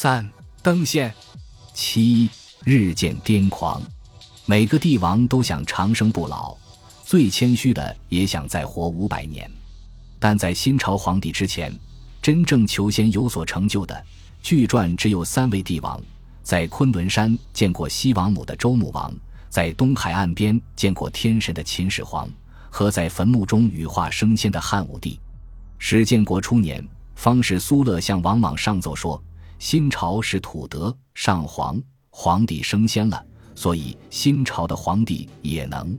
三登仙，七日渐癫狂。每个帝王都想长生不老，最谦虚的也想再活五百年。但在新朝皇帝之前，真正求仙有所成就的，据传只有三位帝王：在昆仑山见过西王母的周穆王，在东海岸边见过天神的秦始皇，和在坟墓中羽化升仙的汉武帝。史建国初年，方士苏勒向王莽上奏说，新朝是土德上皇，皇帝升仙了，所以新朝的皇帝也能。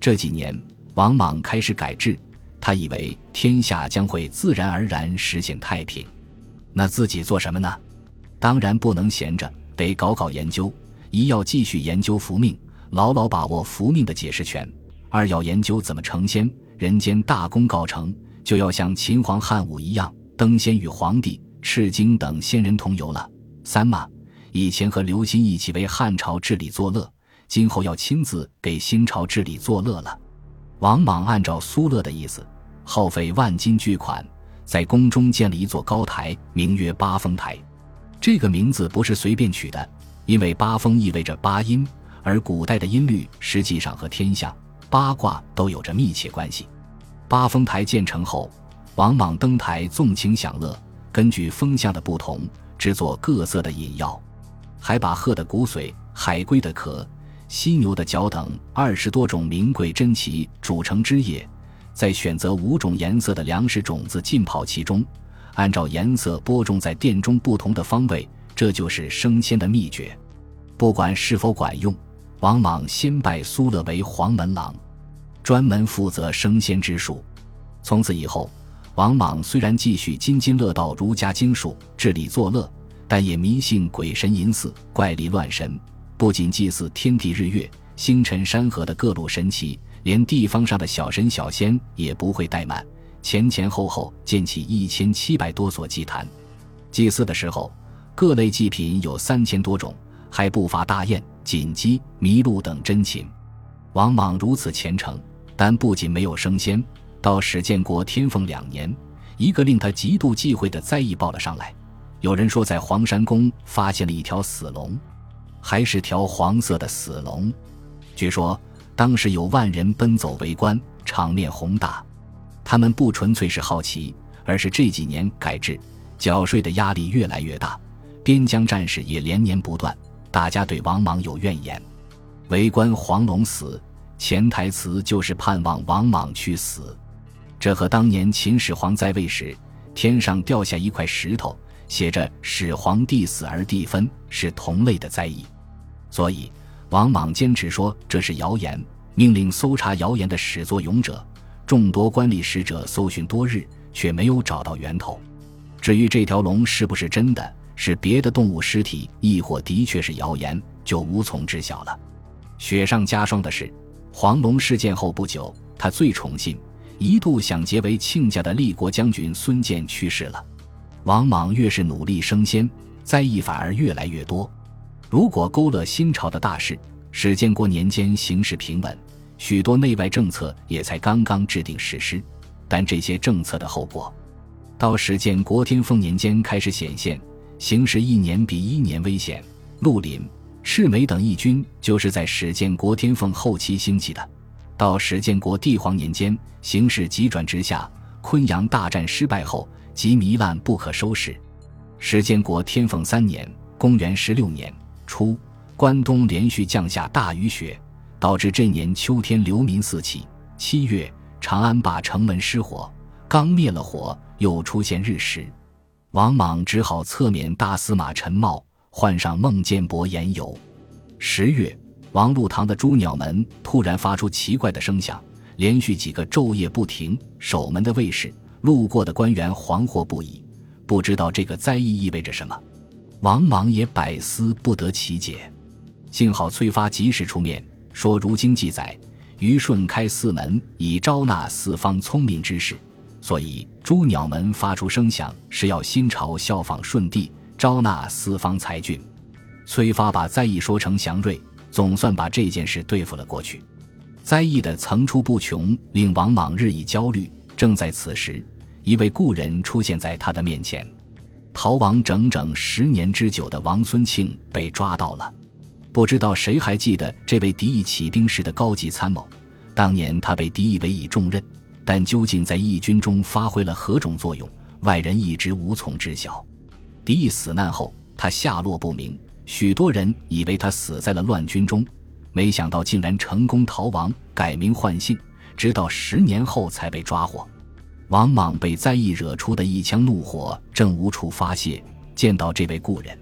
这几年，王莽开始改制。他以为天下将会自然而然实现太平，那自己做什么呢？当然不能闲着，得搞搞研究。一要继续研究福命，牢牢把握福命的解释权；二要研究怎么成仙，人间大功告成，就要像秦皇汉武一样登仙与皇帝、赤精等仙人同游了。三嘛，以前和刘歆一起为汉朝治理作乐，今后要亲自给新朝治理作乐了。王莽按照苏乐的意思，耗费万金巨款，在宫中建了一座高台，名曰八峰台。这个名字不是随便取的，因为八峰意味着八音，而古代的音律实际上和天象、八卦都有着密切关系。八峰台建成后，王莽登台纵情享乐，根据风向的不同，制作各色的饮药，还把鹤的骨髓、海龟的壳。犀牛的角等二十多种名贵珍奇煮成汁液，再选择五种颜色的粮食种子浸泡其中，按照颜色播种在殿中不同的方位，这就是升仙的秘诀。不管是否管用，王莽先拜苏勒为黄门郎，专门负责升仙之术。从此以后，王莽虽然继续津津乐道儒家经术，治理作乐，但也迷信鬼神淫祀、怪力乱神。不仅祭祀天地日月星辰山河的各路神奇，连地方上的小神小仙也不会怠慢，前前后后建起一千七百多所祭坛。祭祀的时候，各类祭品有三千多种，还不乏大雁、锦鸡、麋鹿等珍禽。王莽如此虔诚，但不仅没有升仙，到始建国天凤两年，一个令他极度忌讳的灾异报了上来。有人说，在黄山宫发现了一条死龙。还是条黄色的死龙，据说当时有万人奔走围观，场面宏大。他们不纯粹是好奇，而是这几年改制、缴税的压力越来越大，边疆战事也连年不断，大家对王莽有怨言。围观黄龙死，潜台词就是盼望王莽去死。这和当年秦始皇在位时，天上掉下一块石头。写着“始皇帝死而地分”是同类的灾异，所以王莽坚持说这是谣言，命令搜查谣言的始作俑者。众多官吏使者搜寻多日，却没有找到源头。至于这条龙是不是真的，是别的动物尸体，亦或的确是谣言，就无从知晓了。雪上加霜的是，黄龙事件后不久，他最宠信、一度想结为亲家的立国将军孙建去世了。王莽越是努力升仙，灾异反而越来越多。如果勾勒新朝的大事，史建国年间形势平稳，许多内外政策也才刚刚制定实施。但这些政策的后果，到史建国天凤年间开始显现，形势一年比一年危险。绿林、赤眉等义军就是在史建国天凤后期兴起的。到史建国帝皇年间，形势急转直下，昆阳大战失败后。即糜烂不可收拾。史建国天凤三年（公元十六年）初，关东连续降下大雨雪，导致这年秋天流民四起。七月，长安坝城门失火，刚灭了火，又出现日食，王莽只好侧免大司马陈茂，换上孟建伯言游。十月，王禄堂的朱鸟门突然发出奇怪的声响，连续几个昼夜不停，守门的卫士。路过的官员惶惑不已，不知道这个灾异意味着什么。王莽也百思不得其解。幸好崔发及时出面说：“如今记载，虞舜开四门以招纳四方聪明之士，所以朱鸟门发出声响，是要新朝效仿舜帝，招纳四方才俊。”崔发把灾异说成祥瑞，总算把这件事对付了过去。灾异的层出不穷，令王莽日益焦虑。正在此时，一位故人出现在他的面前。逃亡整整十年之久的王孙庆被抓到了。不知道谁还记得这位敌意起兵时的高级参谋？当年他被敌意委以重任，但究竟在义军中发挥了何种作用，外人一直无从知晓。敌意死难后，他下落不明，许多人以为他死在了乱军中，没想到竟然成功逃亡，改名换姓，直到十年后才被抓获。王莽被灾异惹出的一腔怒火正无处发泄，见到这位故人，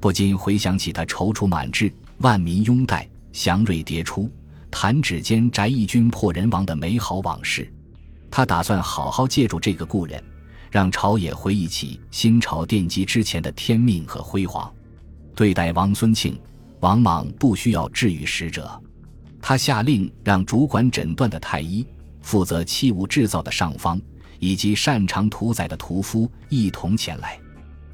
不禁回想起他踌躇满志、万民拥戴、祥瑞迭出、弹指间翟义军破人亡的美好往事。他打算好好借助这个故人，让朝野回忆起新朝奠基之前的天命和辉煌。对待王孙庆，王莽不需要治愈使者，他下令让主管诊断的太医、负责器物制造的上方。以及擅长屠宰的屠夫一同前来。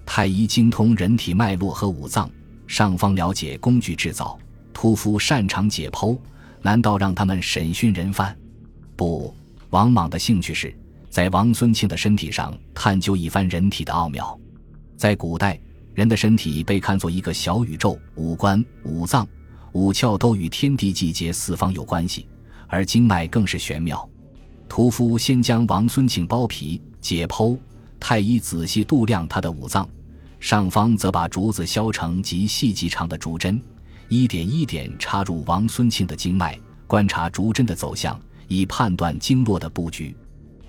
太医精通人体脉络和五脏，上方了解工具制造，屠夫擅长解剖。难道让他们审讯人犯？不，王莽的兴趣是在王孙庆的身体上探究一番人体的奥妙。在古代，人的身体被看作一个小宇宙，五官、五脏、五窍都与天地、季节、四方有关系，而经脉更是玄妙。屠夫先将王孙庆剥皮解剖，太医仔细度量他的五脏，上方则把竹子削成极细极长的竹针，一点一点插入王孙庆的经脉，观察竹针的走向，以判断经络的布局。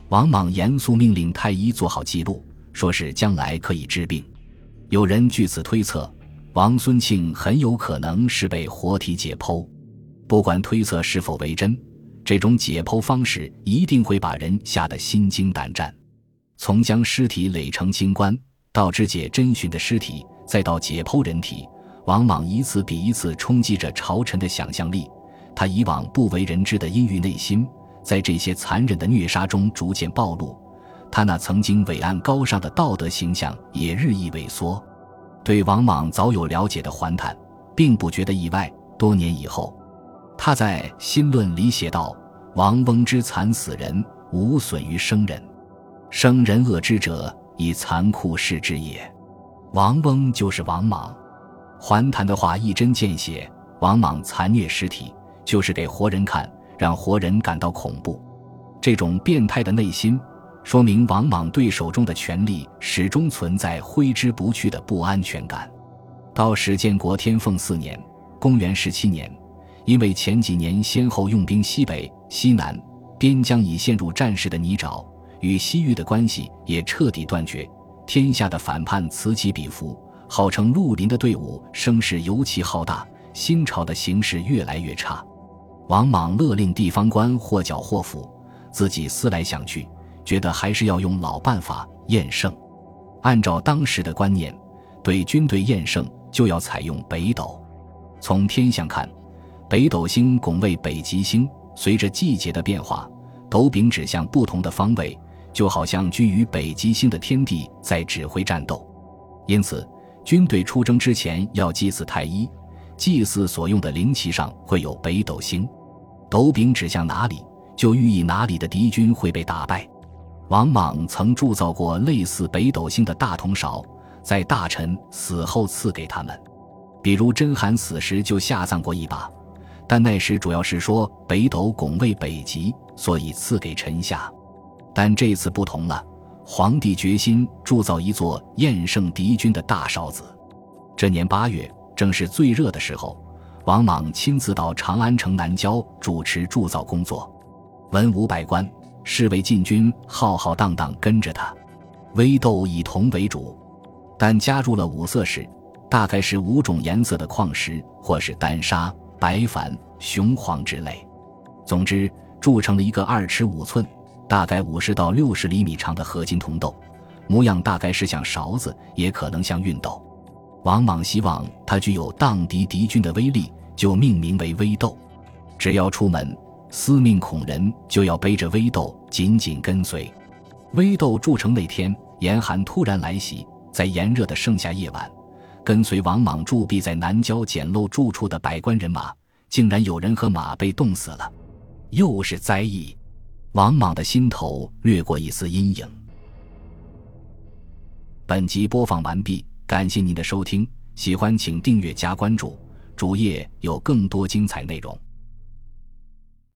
王莽严肃命令太医做好记录，说是将来可以治病。有人据此推测，王孙庆很有可能是被活体解剖。不管推测是否为真。这种解剖方式一定会把人吓得心惊胆战。从将尸体垒成金棺，到肢解真寻的尸体，再到解剖人体，往往一次比一次冲击着朝臣的想象力。他以往不为人知的阴郁内心，在这些残忍的虐杀中逐渐暴露。他那曾经伟岸高尚的道德形象也日益萎缩。对王莽早有了解的桓谭，并不觉得意外。多年以后。他在《新论》里写道：“王翁之残死人，无损于生人。生人恶之者，以残酷视之也。”王翁就是王莽。桓谭的话一针见血：王莽残虐尸体，就是给活人看，让活人感到恐怖。这种变态的内心，说明王莽对手中的权力始终存在挥之不去的不安全感。到始建国天凤四年（公元十七年）。因为前几年先后用兵西北、西南边疆，已陷入战事的泥沼，与西域的关系也彻底断绝。天下的反叛此起彼伏，号称绿林的队伍声势尤其浩大，新朝的形势越来越差。王莽勒令地方官或剿或抚，自己思来想去，觉得还是要用老办法验胜。按照当时的观念，对军队验胜就要采用北斗。从天象看。北斗星拱卫北极星，随着季节的变化，斗柄指向不同的方位，就好像居于北极星的天地在指挥战斗。因此，军队出征之前要祭祀太一，祭祀所用的灵旗上会有北斗星，斗柄指向哪里，就寓意哪里的敌军会被打败。王莽曾铸造过类似北斗星的大铜勺，在大臣死后赐给他们，比如甄邯死时就下葬过一把。但那时主要是说北斗拱卫北极，所以赐给臣下。但这次不同了，皇帝决心铸造一座厌胜敌军的大勺子。这年八月，正是最热的时候，王莽亲自到长安城南郊主持铸造工作，文武百官、侍卫禁军浩浩荡荡跟着他。微豆以铜为主，但加入了五色石，大概是五种颜色的矿石，或是丹砂。白矾、雄黄之类，总之铸成了一个二尺五寸、大概五十到六十厘米长的合金铜豆，模样大概是像勺子，也可能像熨斗。王莽希望它具有荡涤敌军的威力，就命名为微豆。只要出门，司命孔人就要背着微豆紧紧跟随。微豆筑城那天，严寒突然来袭，在炎热的盛夏夜晚。跟随王莽驻跸在南郊简陋住处的百官人马，竟然有人和马被冻死了，又是灾异。王莽的心头掠过一丝阴影。本集播放完毕，感谢您的收听，喜欢请订阅加关注，主页有更多精彩内容。